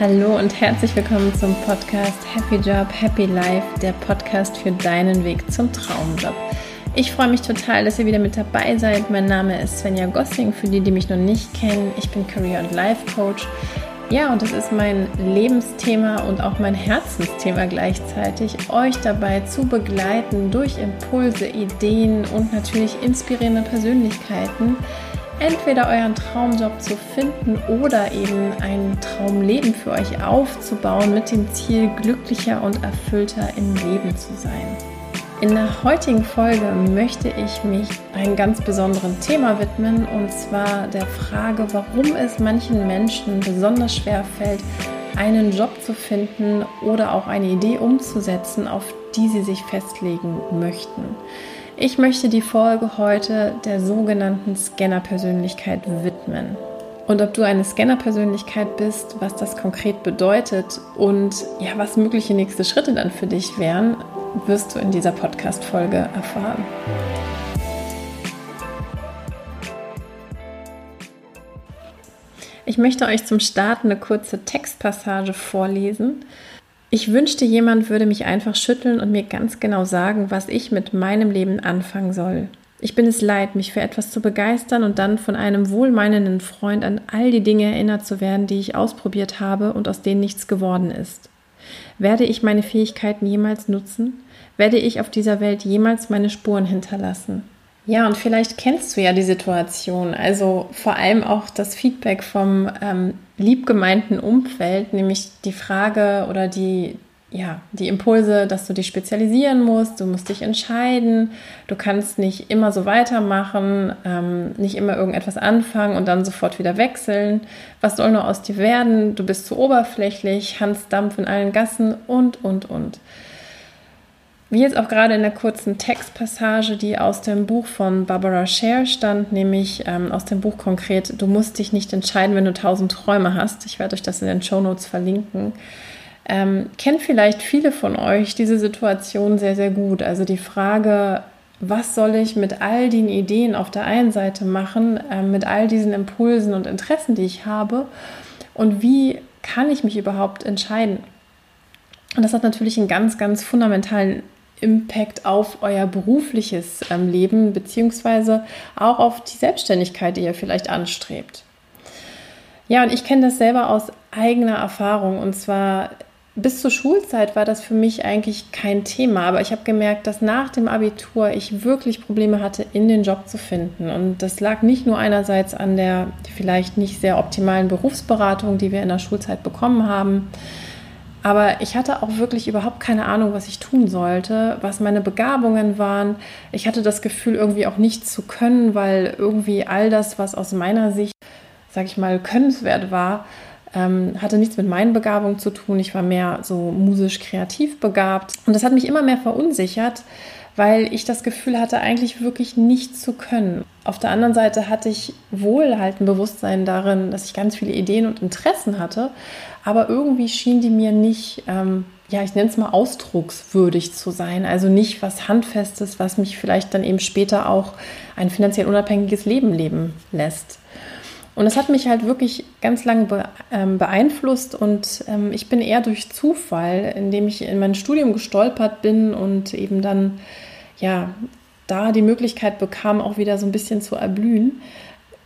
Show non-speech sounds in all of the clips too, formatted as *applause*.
Hallo und herzlich willkommen zum Podcast Happy Job, Happy Life, der Podcast für deinen Weg zum Traumjob. Ich freue mich total, dass ihr wieder mit dabei seid. Mein Name ist Svenja Gossing, für die, die mich noch nicht kennen. Ich bin Career- und Life Coach. Ja, und es ist mein Lebensthema und auch mein Herzensthema gleichzeitig, euch dabei zu begleiten durch Impulse, Ideen und natürlich inspirierende Persönlichkeiten, entweder euren Traumjob zu finden oder eben ein Traumleben für euch aufzubauen mit dem Ziel, glücklicher und erfüllter im Leben zu sein. In der heutigen Folge möchte ich mich einem ganz besonderen Thema widmen und zwar der Frage, warum es manchen Menschen besonders schwer fällt, einen Job zu finden oder auch eine Idee umzusetzen, auf die sie sich festlegen möchten. Ich möchte die Folge heute der sogenannten Scanner-Persönlichkeit widmen. Und ob du eine Scanner-Persönlichkeit bist, was das konkret bedeutet und ja, was mögliche nächste Schritte dann für dich wären, wirst du in dieser Podcast-Folge erfahren. Ich möchte euch zum Start eine kurze Textpassage vorlesen, ich wünschte, jemand würde mich einfach schütteln und mir ganz genau sagen, was ich mit meinem Leben anfangen soll. Ich bin es leid, mich für etwas zu begeistern und dann von einem wohlmeinenden Freund an all die Dinge erinnert zu werden, die ich ausprobiert habe und aus denen nichts geworden ist. Werde ich meine Fähigkeiten jemals nutzen? Werde ich auf dieser Welt jemals meine Spuren hinterlassen? Ja, und vielleicht kennst du ja die Situation, also vor allem auch das Feedback vom ähm, liebgemeinten Umfeld, nämlich die Frage oder die, ja, die Impulse, dass du dich spezialisieren musst, du musst dich entscheiden, du kannst nicht immer so weitermachen, ähm, nicht immer irgendetwas anfangen und dann sofort wieder wechseln. Was soll nur aus dir werden? Du bist zu oberflächlich, Hans Dampf in allen Gassen und, und, und. Wie jetzt auch gerade in der kurzen Textpassage, die aus dem Buch von Barbara Scher stand, nämlich ähm, aus dem Buch konkret, du musst dich nicht entscheiden, wenn du tausend Träume hast. Ich werde euch das in den Show Notes verlinken. Ähm, kennt vielleicht viele von euch diese Situation sehr, sehr gut. Also die Frage, was soll ich mit all den Ideen auf der einen Seite machen, äh, mit all diesen Impulsen und Interessen, die ich habe und wie kann ich mich überhaupt entscheiden? Und das hat natürlich einen ganz, ganz fundamentalen Impact auf euer berufliches ähm, Leben beziehungsweise auch auf die Selbstständigkeit, die ihr vielleicht anstrebt. Ja, und ich kenne das selber aus eigener Erfahrung und zwar bis zur Schulzeit war das für mich eigentlich kein Thema, aber ich habe gemerkt, dass nach dem Abitur ich wirklich Probleme hatte, in den Job zu finden. Und das lag nicht nur einerseits an der vielleicht nicht sehr optimalen Berufsberatung, die wir in der Schulzeit bekommen haben, aber ich hatte auch wirklich überhaupt keine Ahnung, was ich tun sollte, was meine Begabungen waren. Ich hatte das Gefühl, irgendwie auch nichts zu können, weil irgendwie all das, was aus meiner Sicht, sag ich mal, könnenswert war, ähm, hatte nichts mit meinen Begabungen zu tun. Ich war mehr so musisch kreativ begabt. Und das hat mich immer mehr verunsichert, weil ich das Gefühl hatte, eigentlich wirklich nichts zu können. Auf der anderen Seite hatte ich wohl halt ein Bewusstsein darin, dass ich ganz viele Ideen und Interessen hatte, aber irgendwie schien die mir nicht, ähm, ja, ich nenne es mal ausdruckswürdig zu sein. Also nicht was Handfestes, was mich vielleicht dann eben später auch ein finanziell unabhängiges Leben leben lässt. Und das hat mich halt wirklich ganz lange ähm, beeinflusst und ähm, ich bin eher durch Zufall, indem ich in mein Studium gestolpert bin und eben dann ja da die Möglichkeit bekam, auch wieder so ein bisschen zu erblühen,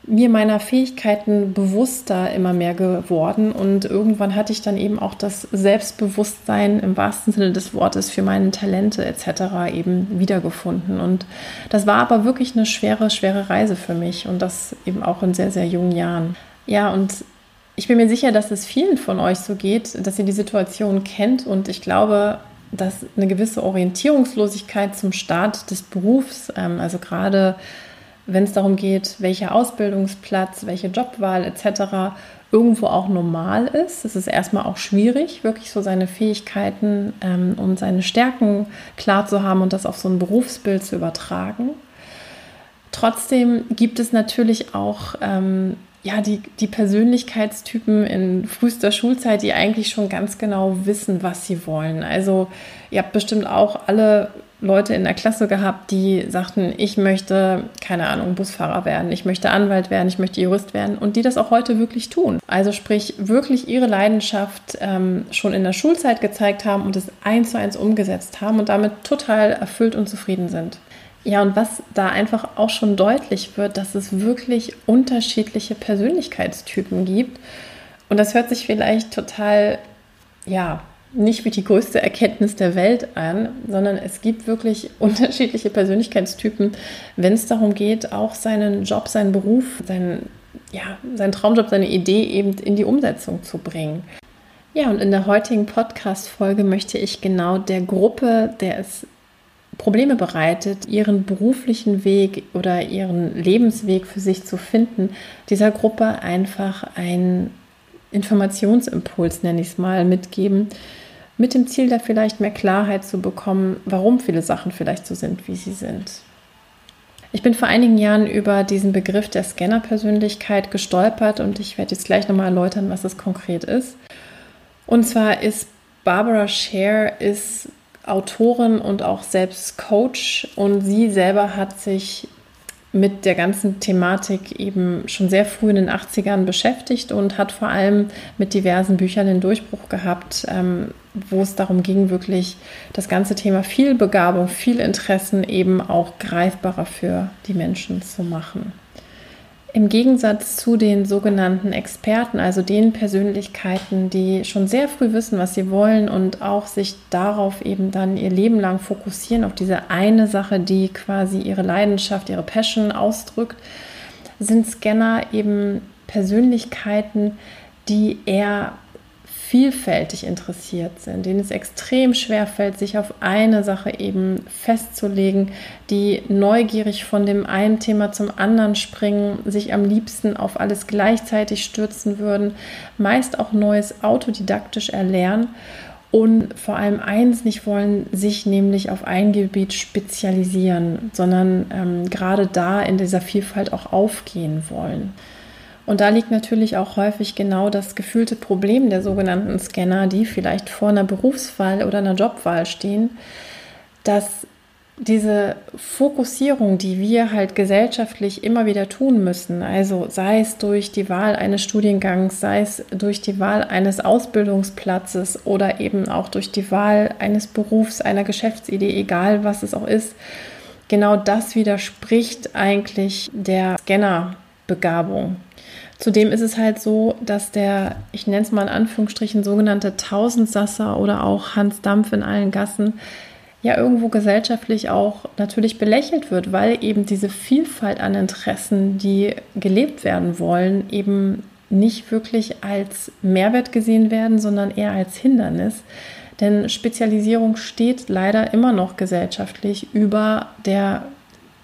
mir meiner Fähigkeiten bewusster immer mehr geworden und irgendwann hatte ich dann eben auch das Selbstbewusstsein im wahrsten Sinne des Wortes für meine Talente etc. eben wiedergefunden und das war aber wirklich eine schwere, schwere Reise für mich und das eben auch in sehr, sehr jungen Jahren. Ja, und ich bin mir sicher, dass es vielen von euch so geht, dass ihr die Situation kennt und ich glaube, dass eine gewisse Orientierungslosigkeit zum Start des Berufs, ähm, also gerade wenn es darum geht, welcher Ausbildungsplatz, welche Jobwahl etc. irgendwo auch normal ist. Es ist erstmal auch schwierig, wirklich so seine Fähigkeiten ähm, und seine Stärken klar zu haben und das auf so ein Berufsbild zu übertragen. Trotzdem gibt es natürlich auch ähm, ja, die, die Persönlichkeitstypen in frühester Schulzeit, die eigentlich schon ganz genau wissen, was sie wollen. Also ihr habt bestimmt auch alle Leute in der Klasse gehabt, die sagten, ich möchte, keine Ahnung, Busfahrer werden, ich möchte Anwalt werden, ich möchte Jurist werden und die das auch heute wirklich tun. Also sprich, wirklich ihre Leidenschaft ähm, schon in der Schulzeit gezeigt haben und es eins zu eins umgesetzt haben und damit total erfüllt und zufrieden sind. Ja, und was da einfach auch schon deutlich wird, dass es wirklich unterschiedliche Persönlichkeitstypen gibt. Und das hört sich vielleicht total, ja, nicht wie die größte Erkenntnis der Welt an, sondern es gibt wirklich *laughs* unterschiedliche Persönlichkeitstypen, wenn es darum geht, auch seinen Job, seinen Beruf, seinen, ja, seinen Traumjob, seine Idee eben in die Umsetzung zu bringen. Ja, und in der heutigen Podcast-Folge möchte ich genau der Gruppe, der es Probleme bereitet, ihren beruflichen Weg oder ihren Lebensweg für sich zu finden, dieser Gruppe einfach einen Informationsimpuls, nenne ich es mal, mitgeben, mit dem Ziel, da vielleicht mehr Klarheit zu bekommen, warum viele Sachen vielleicht so sind, wie sie sind. Ich bin vor einigen Jahren über diesen Begriff der Scanner-Persönlichkeit gestolpert und ich werde jetzt gleich nochmal erläutern, was es konkret ist. Und zwar ist Barbara Scher ist Autorin und auch selbst Coach und sie selber hat sich mit der ganzen Thematik eben schon sehr früh in den 80ern beschäftigt und hat vor allem mit diversen Büchern den Durchbruch gehabt, ähm, wo es darum ging, wirklich das ganze Thema viel Begabung, viel Interessen eben auch greifbarer für die Menschen zu machen. Im Gegensatz zu den sogenannten Experten, also den Persönlichkeiten, die schon sehr früh wissen, was sie wollen und auch sich darauf eben dann ihr Leben lang fokussieren, auf diese eine Sache, die quasi ihre Leidenschaft, ihre Passion ausdrückt, sind Scanner eben Persönlichkeiten, die eher vielfältig interessiert sind, denen es extrem schwer fällt, sich auf eine Sache eben festzulegen, die neugierig von dem einen Thema zum anderen springen, sich am liebsten auf alles gleichzeitig stürzen würden, meist auch Neues autodidaktisch erlernen und vor allem eins nicht wollen, sich nämlich auf ein Gebiet spezialisieren, sondern ähm, gerade da in dieser Vielfalt auch aufgehen wollen. Und da liegt natürlich auch häufig genau das gefühlte Problem der sogenannten Scanner, die vielleicht vor einer Berufswahl oder einer Jobwahl stehen, dass diese Fokussierung, die wir halt gesellschaftlich immer wieder tun müssen, also sei es durch die Wahl eines Studiengangs, sei es durch die Wahl eines Ausbildungsplatzes oder eben auch durch die Wahl eines Berufs, einer Geschäftsidee, egal was es auch ist, genau das widerspricht eigentlich der Scannerbegabung. Zudem ist es halt so, dass der, ich nenne es mal in Anführungsstrichen, sogenannte Tausendsasser oder auch Hans Dampf in allen Gassen ja irgendwo gesellschaftlich auch natürlich belächelt wird, weil eben diese Vielfalt an Interessen, die gelebt werden wollen, eben nicht wirklich als Mehrwert gesehen werden, sondern eher als Hindernis. Denn Spezialisierung steht leider immer noch gesellschaftlich über der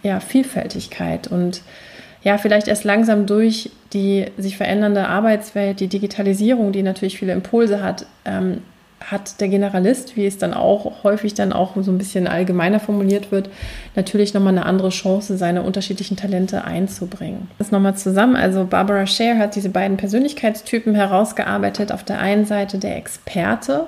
ja, Vielfältigkeit und ja, vielleicht erst langsam durch die sich verändernde Arbeitswelt, die Digitalisierung, die natürlich viele Impulse hat, ähm, hat der Generalist, wie es dann auch häufig dann auch so ein bisschen allgemeiner formuliert wird, natürlich nochmal eine andere Chance, seine unterschiedlichen Talente einzubringen. Das nochmal zusammen. Also Barbara Scher hat diese beiden Persönlichkeitstypen herausgearbeitet. Auf der einen Seite der Experte,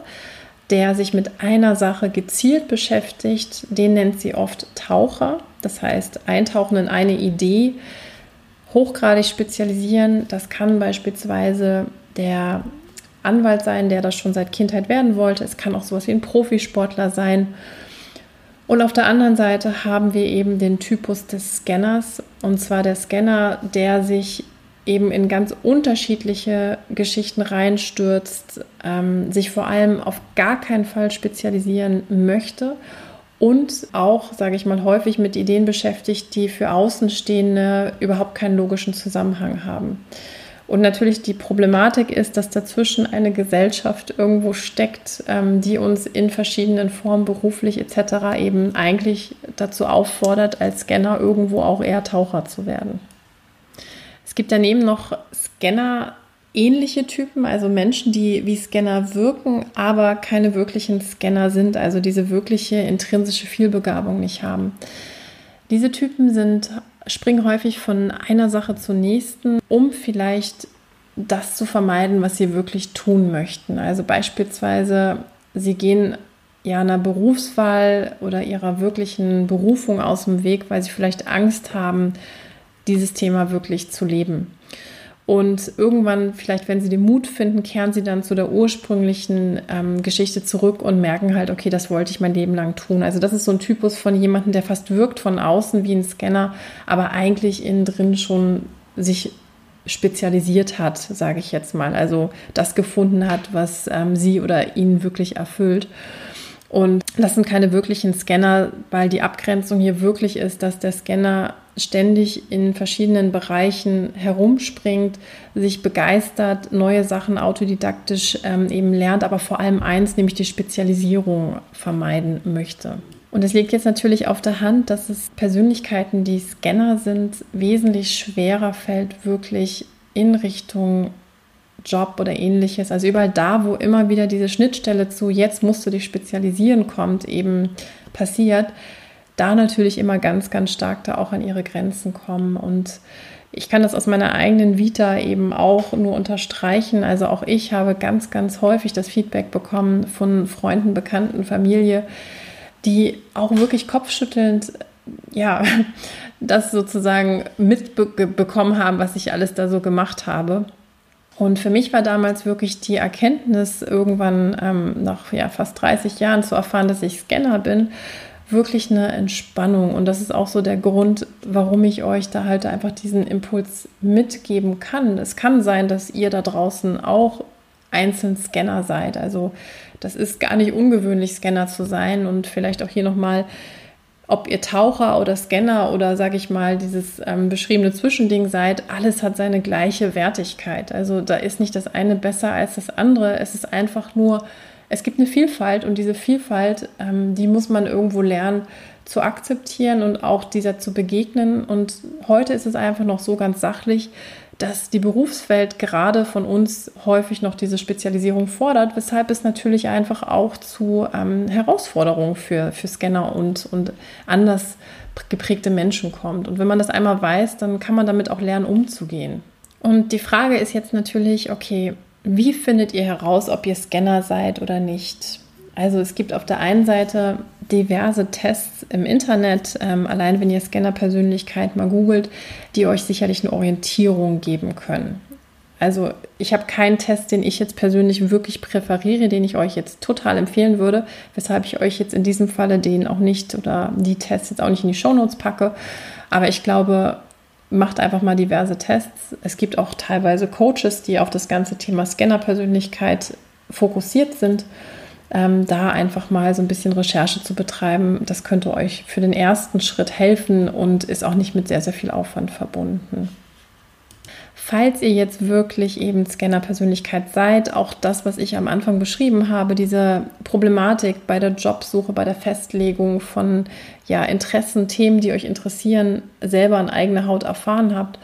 der sich mit einer Sache gezielt beschäftigt, den nennt sie oft Taucher. Das heißt, eintauchen in eine Idee, hochgradig spezialisieren. Das kann beispielsweise der Anwalt sein, der das schon seit Kindheit werden wollte. Es kann auch sowas wie ein Profisportler sein. Und auf der anderen Seite haben wir eben den Typus des Scanners. Und zwar der Scanner, der sich eben in ganz unterschiedliche Geschichten reinstürzt, ähm, sich vor allem auf gar keinen Fall spezialisieren möchte und auch, sage ich mal, häufig mit Ideen beschäftigt, die für Außenstehende überhaupt keinen logischen Zusammenhang haben. Und natürlich die Problematik ist, dass dazwischen eine Gesellschaft irgendwo steckt, ähm, die uns in verschiedenen Formen beruflich etc. eben eigentlich dazu auffordert, als Scanner irgendwo auch eher Taucher zu werden. Es gibt daneben noch Scanner, ähnliche Typen, also Menschen, die wie Scanner wirken, aber keine wirklichen Scanner sind, also diese wirkliche intrinsische Vielbegabung nicht haben. Diese Typen sind, springen häufig von einer Sache zur nächsten, um vielleicht das zu vermeiden, was sie wirklich tun möchten. Also beispielsweise, sie gehen ja, einer Berufswahl oder ihrer wirklichen Berufung aus dem Weg, weil sie vielleicht Angst haben, dieses Thema wirklich zu leben. Und irgendwann, vielleicht wenn sie den Mut finden, kehren sie dann zu der ursprünglichen ähm, Geschichte zurück und merken halt, okay, das wollte ich mein Leben lang tun. Also das ist so ein Typus von jemandem, der fast wirkt von außen wie ein Scanner, aber eigentlich innen drin schon sich spezialisiert hat, sage ich jetzt mal. Also das gefunden hat, was ähm, sie oder ihn wirklich erfüllt. Und das sind keine wirklichen Scanner, weil die Abgrenzung hier wirklich ist, dass der Scanner ständig in verschiedenen Bereichen herumspringt, sich begeistert, neue Sachen autodidaktisch ähm, eben lernt, aber vor allem eins, nämlich die Spezialisierung vermeiden möchte. Und es liegt jetzt natürlich auf der Hand, dass es Persönlichkeiten, die Scanner sind, wesentlich schwerer fällt, wirklich in Richtung Job oder ähnliches. Also überall da, wo immer wieder diese Schnittstelle zu, jetzt musst du dich spezialisieren, kommt, eben passiert, da natürlich immer ganz, ganz stark da auch an ihre Grenzen kommen. Und ich kann das aus meiner eigenen Vita eben auch nur unterstreichen. Also auch ich habe ganz, ganz häufig das Feedback bekommen von Freunden, Bekannten, Familie, die auch wirklich kopfschüttelnd, ja, *laughs* das sozusagen mitbekommen haben, was ich alles da so gemacht habe. Und für mich war damals wirklich die Erkenntnis, irgendwann ähm, nach ja, fast 30 Jahren zu erfahren, dass ich Scanner bin, wirklich eine Entspannung. Und das ist auch so der Grund, warum ich euch da halt einfach diesen Impuls mitgeben kann. Es kann sein, dass ihr da draußen auch einzeln Scanner seid. Also das ist gar nicht ungewöhnlich, Scanner zu sein. Und vielleicht auch hier nochmal, ob ihr Taucher oder Scanner oder sage ich mal dieses ähm, beschriebene Zwischending seid, alles hat seine gleiche Wertigkeit. Also da ist nicht das eine besser als das andere. Es ist einfach nur es gibt eine Vielfalt und diese Vielfalt, ähm, die muss man irgendwo lernen zu akzeptieren und auch dieser zu begegnen. Und heute ist es einfach noch so ganz sachlich, dass die Berufswelt gerade von uns häufig noch diese Spezialisierung fordert, weshalb es natürlich einfach auch zu ähm, Herausforderungen für, für Scanner und, und anders geprägte Menschen kommt. Und wenn man das einmal weiß, dann kann man damit auch lernen, umzugehen. Und die Frage ist jetzt natürlich, okay, wie findet ihr heraus, ob ihr Scanner seid oder nicht? Also es gibt auf der einen Seite diverse Tests im Internet, ähm, allein wenn ihr Scanner-Persönlichkeit mal googelt, die euch sicherlich eine Orientierung geben können. Also ich habe keinen Test, den ich jetzt persönlich wirklich präferiere, den ich euch jetzt total empfehlen würde, weshalb ich euch jetzt in diesem Falle den auch nicht oder die Tests jetzt auch nicht in die Shownotes packe. Aber ich glaube, macht einfach mal diverse Tests. Es gibt auch teilweise Coaches, die auf das ganze Thema Scanner-Persönlichkeit fokussiert sind. Ähm, da einfach mal so ein bisschen Recherche zu betreiben, das könnte euch für den ersten Schritt helfen und ist auch nicht mit sehr, sehr viel Aufwand verbunden. Falls ihr jetzt wirklich eben Scanner-Persönlichkeit seid, auch das, was ich am Anfang beschrieben habe, diese Problematik bei der Jobsuche, bei der Festlegung von ja, Interessen, Themen, die euch interessieren, selber an eigener Haut erfahren habt,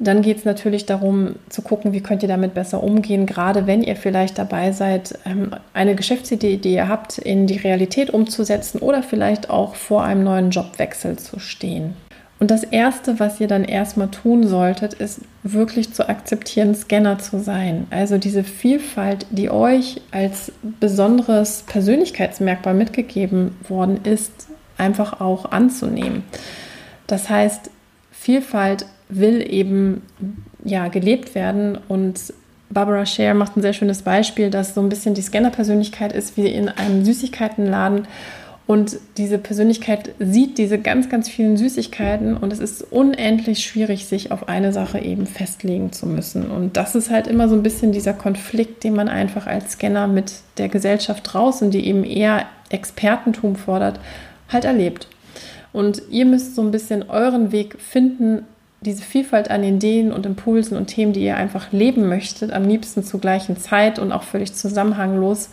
dann geht es natürlich darum zu gucken, wie könnt ihr damit besser umgehen, gerade wenn ihr vielleicht dabei seid, ähm, eine Geschäftsidee, die ihr habt, in die Realität umzusetzen oder vielleicht auch vor einem neuen Jobwechsel zu stehen. Und das Erste, was ihr dann erstmal tun solltet, ist wirklich zu akzeptieren, Scanner zu sein. Also diese Vielfalt, die euch als besonderes Persönlichkeitsmerkmal mitgegeben worden ist, einfach auch anzunehmen. Das heißt, Vielfalt will eben ja gelebt werden und Barbara Scher macht ein sehr schönes Beispiel, dass so ein bisschen die Scanner-Persönlichkeit ist wie in einem Süßigkeitenladen und diese Persönlichkeit sieht diese ganz, ganz vielen Süßigkeiten und es ist unendlich schwierig, sich auf eine Sache eben festlegen zu müssen. Und das ist halt immer so ein bisschen dieser Konflikt, den man einfach als Scanner mit der Gesellschaft draußen, die eben eher Expertentum fordert, halt erlebt. Und ihr müsst so ein bisschen euren Weg finden, diese Vielfalt an Ideen und Impulsen und Themen, die ihr einfach leben möchtet, am liebsten zur gleichen Zeit und auch völlig zusammenhanglos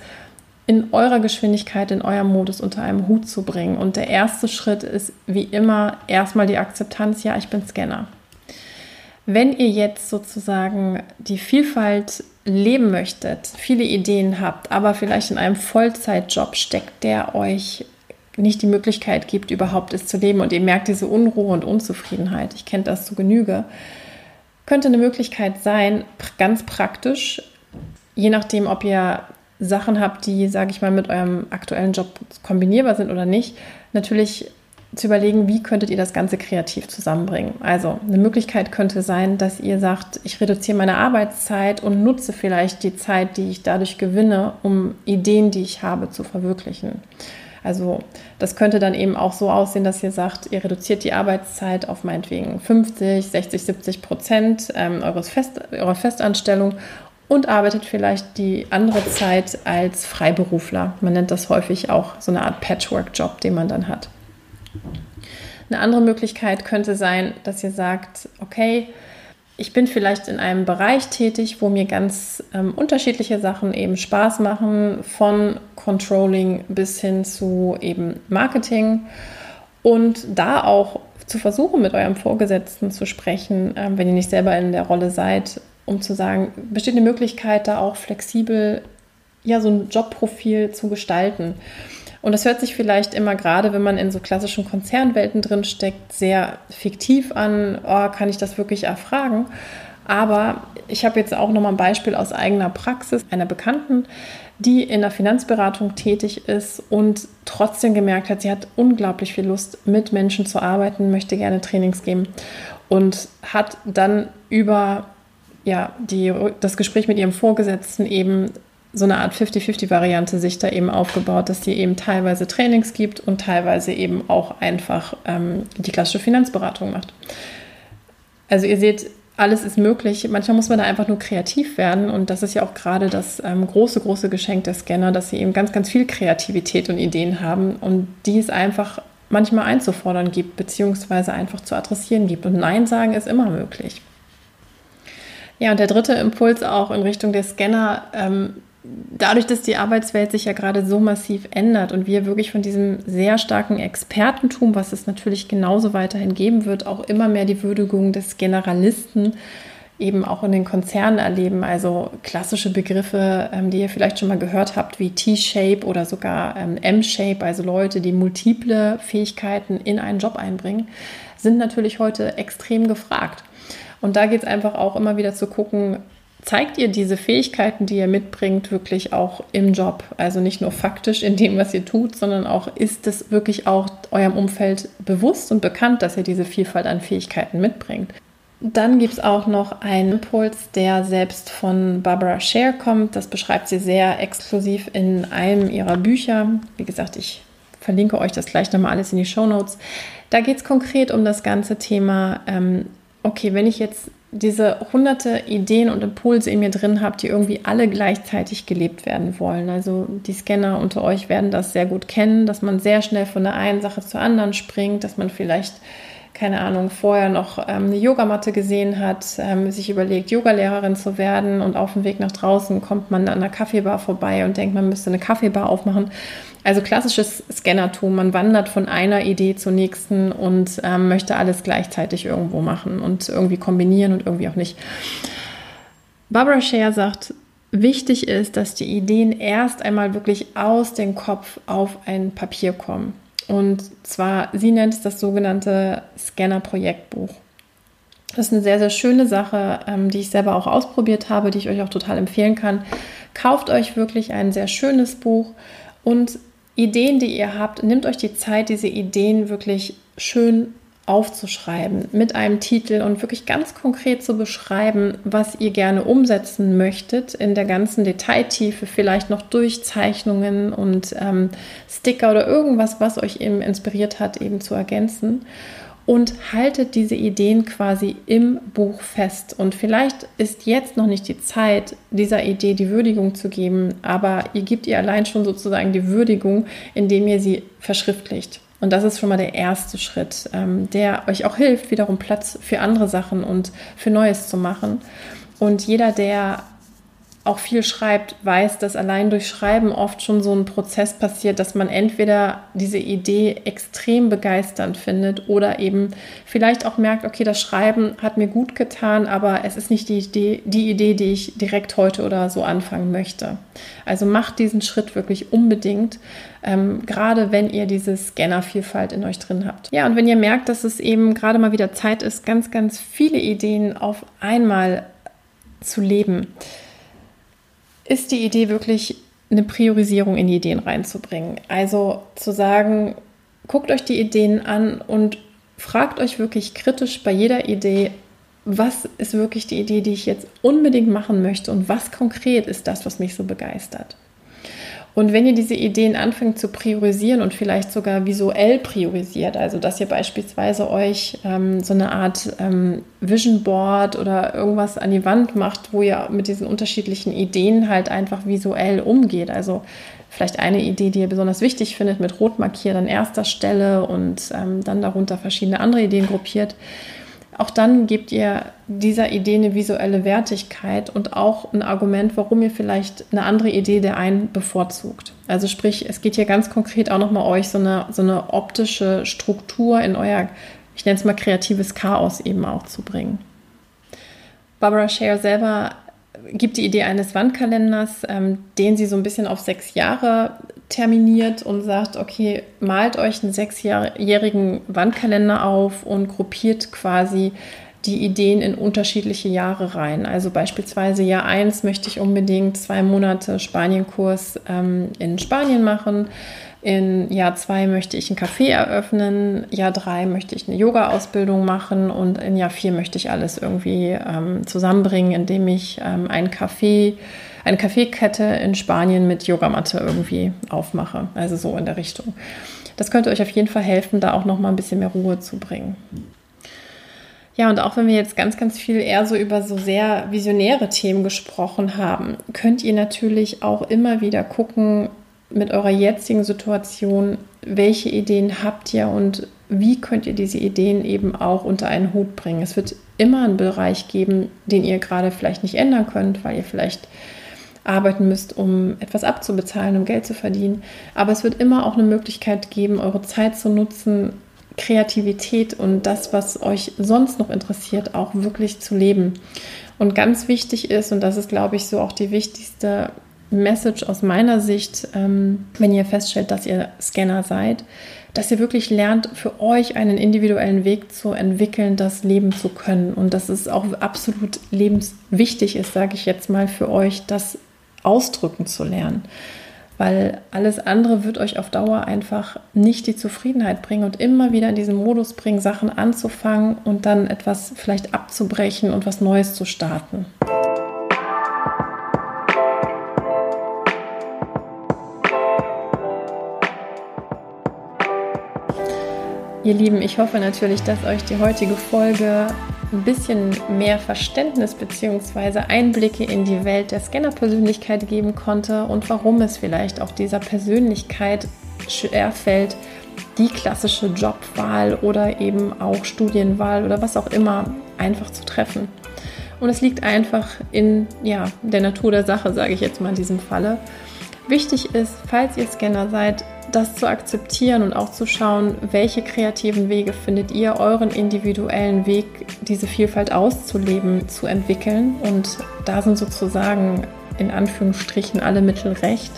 in eurer Geschwindigkeit, in eurem Modus unter einem Hut zu bringen. Und der erste Schritt ist wie immer erstmal die Akzeptanz, ja, ich bin Scanner. Wenn ihr jetzt sozusagen die Vielfalt leben möchtet, viele Ideen habt, aber vielleicht in einem Vollzeitjob steckt, der euch nicht die Möglichkeit gibt, überhaupt es zu leben und ihr merkt diese Unruhe und Unzufriedenheit, ich kenne das zu Genüge, könnte eine Möglichkeit sein, ganz praktisch, je nachdem, ob ihr Sachen habt, die, sage ich mal, mit eurem aktuellen Job kombinierbar sind oder nicht, natürlich zu überlegen, wie könntet ihr das Ganze kreativ zusammenbringen. Also eine Möglichkeit könnte sein, dass ihr sagt, ich reduziere meine Arbeitszeit und nutze vielleicht die Zeit, die ich dadurch gewinne, um Ideen, die ich habe, zu verwirklichen. Also das könnte dann eben auch so aussehen, dass ihr sagt, ihr reduziert die Arbeitszeit auf meinetwegen 50, 60, 70 Prozent ähm, eures Fest, eurer Festanstellung und arbeitet vielleicht die andere Zeit als Freiberufler. Man nennt das häufig auch so eine Art Patchwork-Job, den man dann hat. Eine andere Möglichkeit könnte sein, dass ihr sagt, okay, ich bin vielleicht in einem Bereich tätig, wo mir ganz ähm, unterschiedliche Sachen eben Spaß machen, von Controlling bis hin zu eben Marketing. Und da auch zu versuchen, mit eurem Vorgesetzten zu sprechen, ähm, wenn ihr nicht selber in der Rolle seid, um zu sagen, besteht eine Möglichkeit, da auch flexibel ja, so ein Jobprofil zu gestalten. Und das hört sich vielleicht immer gerade, wenn man in so klassischen Konzernwelten drin steckt, sehr fiktiv an. Oh, kann ich das wirklich erfragen? Aber ich habe jetzt auch noch mal ein Beispiel aus eigener Praxis einer Bekannten, die in der Finanzberatung tätig ist und trotzdem gemerkt hat, sie hat unglaublich viel Lust, mit Menschen zu arbeiten, möchte gerne Trainings geben und hat dann über ja, die, das Gespräch mit ihrem Vorgesetzten eben so eine Art 50-50-Variante sich da eben aufgebaut, dass die eben teilweise Trainings gibt und teilweise eben auch einfach ähm, die klassische Finanzberatung macht. Also ihr seht, alles ist möglich. Manchmal muss man da einfach nur kreativ werden und das ist ja auch gerade das ähm, große, große Geschenk der Scanner, dass sie eben ganz, ganz viel Kreativität und Ideen haben und die es einfach manchmal einzufordern gibt, beziehungsweise einfach zu adressieren gibt. Und Nein sagen ist immer möglich. Ja, und der dritte Impuls auch in Richtung der Scanner, ähm, dadurch, dass die Arbeitswelt sich ja gerade so massiv ändert und wir wirklich von diesem sehr starken Expertentum, was es natürlich genauso weiterhin geben wird, auch immer mehr die Würdigung des Generalisten eben auch in den Konzernen erleben. Also klassische Begriffe, ähm, die ihr vielleicht schon mal gehört habt, wie T-Shape oder sogar ähm, M-Shape, also Leute, die multiple Fähigkeiten in einen Job einbringen, sind natürlich heute extrem gefragt. Und da geht es einfach auch immer wieder zu gucken, zeigt ihr diese Fähigkeiten, die ihr mitbringt, wirklich auch im Job? Also nicht nur faktisch in dem, was ihr tut, sondern auch ist es wirklich auch eurem Umfeld bewusst und bekannt, dass ihr diese Vielfalt an Fähigkeiten mitbringt? Dann gibt es auch noch einen Impuls, der selbst von Barbara Scher kommt. Das beschreibt sie sehr exklusiv in einem ihrer Bücher. Wie gesagt, ich verlinke euch das gleich nochmal alles in die Show Notes. Da geht es konkret um das ganze Thema, ähm, okay, wenn ich jetzt diese hunderte Ideen und Impulse in mir drin habe, die irgendwie alle gleichzeitig gelebt werden wollen. Also die Scanner unter euch werden das sehr gut kennen, dass man sehr schnell von der einen Sache zur anderen springt, dass man vielleicht keine Ahnung, vorher noch ähm, eine Yogamatte gesehen hat, ähm, sich überlegt, Yogalehrerin zu werden und auf dem Weg nach draußen kommt man an einer Kaffeebar vorbei und denkt, man müsste eine Kaffeebar aufmachen. Also klassisches Scannertum, man wandert von einer Idee zur nächsten und ähm, möchte alles gleichzeitig irgendwo machen und irgendwie kombinieren und irgendwie auch nicht. Barbara Scher sagt, wichtig ist, dass die Ideen erst einmal wirklich aus dem Kopf auf ein Papier kommen. Und zwar, sie nennt es das sogenannte Scanner-Projektbuch. Das ist eine sehr, sehr schöne Sache, ähm, die ich selber auch ausprobiert habe, die ich euch auch total empfehlen kann. Kauft euch wirklich ein sehr schönes Buch und Ideen, die ihr habt, nehmt euch die Zeit, diese Ideen wirklich schön aufzuschreiben mit einem Titel und wirklich ganz konkret zu beschreiben, was ihr gerne umsetzen möchtet in der ganzen Detailtiefe, vielleicht noch Durchzeichnungen und ähm, Sticker oder irgendwas, was euch eben inspiriert hat, eben zu ergänzen. Und haltet diese Ideen quasi im Buch fest. Und vielleicht ist jetzt noch nicht die Zeit, dieser Idee die Würdigung zu geben, aber ihr gebt ihr allein schon sozusagen die Würdigung, indem ihr sie verschriftlicht. Und das ist schon mal der erste Schritt, ähm, der euch auch hilft, wiederum Platz für andere Sachen und für Neues zu machen. Und jeder, der auch viel schreibt, weiß, dass allein durch Schreiben oft schon so ein Prozess passiert, dass man entweder diese Idee extrem begeisternd findet oder eben vielleicht auch merkt, okay, das Schreiben hat mir gut getan, aber es ist nicht die Idee, die Idee, die ich direkt heute oder so anfangen möchte. Also macht diesen Schritt wirklich unbedingt, ähm, gerade wenn ihr diese Scanner-Vielfalt in euch drin habt. Ja, und wenn ihr merkt, dass es eben gerade mal wieder Zeit ist, ganz, ganz viele Ideen auf einmal zu leben ist die Idee wirklich eine Priorisierung in die Ideen reinzubringen. Also zu sagen, guckt euch die Ideen an und fragt euch wirklich kritisch bei jeder Idee, was ist wirklich die Idee, die ich jetzt unbedingt machen möchte und was konkret ist das, was mich so begeistert. Und wenn ihr diese Ideen anfängt zu priorisieren und vielleicht sogar visuell priorisiert, also dass ihr beispielsweise euch ähm, so eine Art ähm, Vision Board oder irgendwas an die Wand macht, wo ihr mit diesen unterschiedlichen Ideen halt einfach visuell umgeht. Also vielleicht eine Idee, die ihr besonders wichtig findet, mit rot markiert an erster Stelle und ähm, dann darunter verschiedene andere Ideen gruppiert auch dann gebt ihr dieser Idee eine visuelle Wertigkeit und auch ein Argument, warum ihr vielleicht eine andere Idee der einen bevorzugt. Also sprich, es geht hier ganz konkret auch nochmal euch so eine, so eine optische Struktur in euer, ich nenne es mal kreatives Chaos eben auch zu bringen. Barbara Scher selber gibt die Idee eines Wandkalenders, ähm, den sie so ein bisschen auf sechs Jahre terminiert und sagt, okay, malt euch einen sechsjährigen Wandkalender auf und gruppiert quasi die Ideen in unterschiedliche Jahre rein. Also beispielsweise Jahr 1 möchte ich unbedingt zwei Monate Spanienkurs ähm, in Spanien machen. In Jahr 2 möchte ich ein Café eröffnen. Jahr 3 möchte ich eine Yoga-Ausbildung machen. Und in Jahr 4 möchte ich alles irgendwie ähm, zusammenbringen, indem ich ähm, ein Café eine Kaffeekette in Spanien mit Yogamatte irgendwie aufmache. Also so in der Richtung. Das könnte euch auf jeden Fall helfen, da auch noch mal ein bisschen mehr Ruhe zu bringen. Ja, und auch wenn wir jetzt ganz, ganz viel eher so über so sehr visionäre Themen gesprochen haben, könnt ihr natürlich auch immer wieder gucken mit eurer jetzigen Situation, welche Ideen habt ihr und wie könnt ihr diese Ideen eben auch unter einen Hut bringen. Es wird immer einen Bereich geben, den ihr gerade vielleicht nicht ändern könnt, weil ihr vielleicht arbeiten müsst, um etwas abzubezahlen, um Geld zu verdienen. Aber es wird immer auch eine Möglichkeit geben, eure Zeit zu nutzen, Kreativität und das, was euch sonst noch interessiert, auch wirklich zu leben. Und ganz wichtig ist, und das ist, glaube ich, so auch die wichtigste Message aus meiner Sicht, ähm, wenn ihr feststellt, dass ihr Scanner seid, dass ihr wirklich lernt, für euch einen individuellen Weg zu entwickeln, das leben zu können. Und dass es auch absolut lebenswichtig ist, sage ich jetzt mal, für euch, das ausdrücken zu lernen. Weil alles andere wird euch auf Dauer einfach nicht die Zufriedenheit bringen und immer wieder in diesen Modus bringen, Sachen anzufangen und dann etwas vielleicht abzubrechen und was Neues zu starten. Ihr Lieben, ich hoffe natürlich, dass euch die heutige Folge ein bisschen mehr Verständnis bzw. Einblicke in die Welt der Scanner-Persönlichkeit geben konnte und warum es vielleicht auch dieser Persönlichkeit schwerfällt, die klassische Jobwahl oder eben auch Studienwahl oder was auch immer einfach zu treffen. Und es liegt einfach in ja, der Natur der Sache, sage ich jetzt mal in diesem Falle. Wichtig ist, falls ihr Scanner seid, das zu akzeptieren und auch zu schauen, welche kreativen Wege findet ihr, euren individuellen Weg, diese Vielfalt auszuleben, zu entwickeln. Und da sind sozusagen in Anführungsstrichen alle Mittel recht.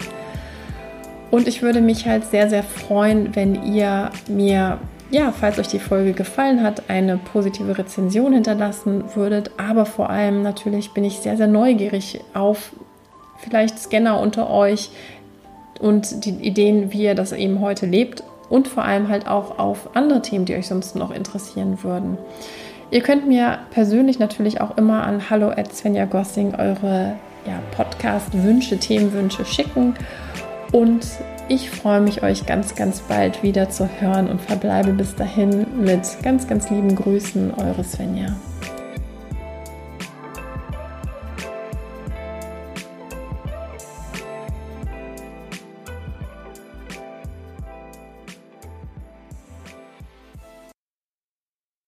Und ich würde mich halt sehr, sehr freuen, wenn ihr mir, ja, falls euch die Folge gefallen hat, eine positive Rezension hinterlassen würdet. Aber vor allem natürlich bin ich sehr, sehr neugierig auf vielleicht Scanner unter euch, und die Ideen, wie ihr das eben heute lebt und vor allem halt auch auf andere Themen, die euch sonst noch interessieren würden. Ihr könnt mir persönlich natürlich auch immer an hallo at Svenja Gossing eure ja, Podcast-Wünsche, Themenwünsche schicken und ich freue mich, euch ganz, ganz bald wieder zu hören und verbleibe bis dahin mit ganz, ganz lieben Grüßen, eure Svenja.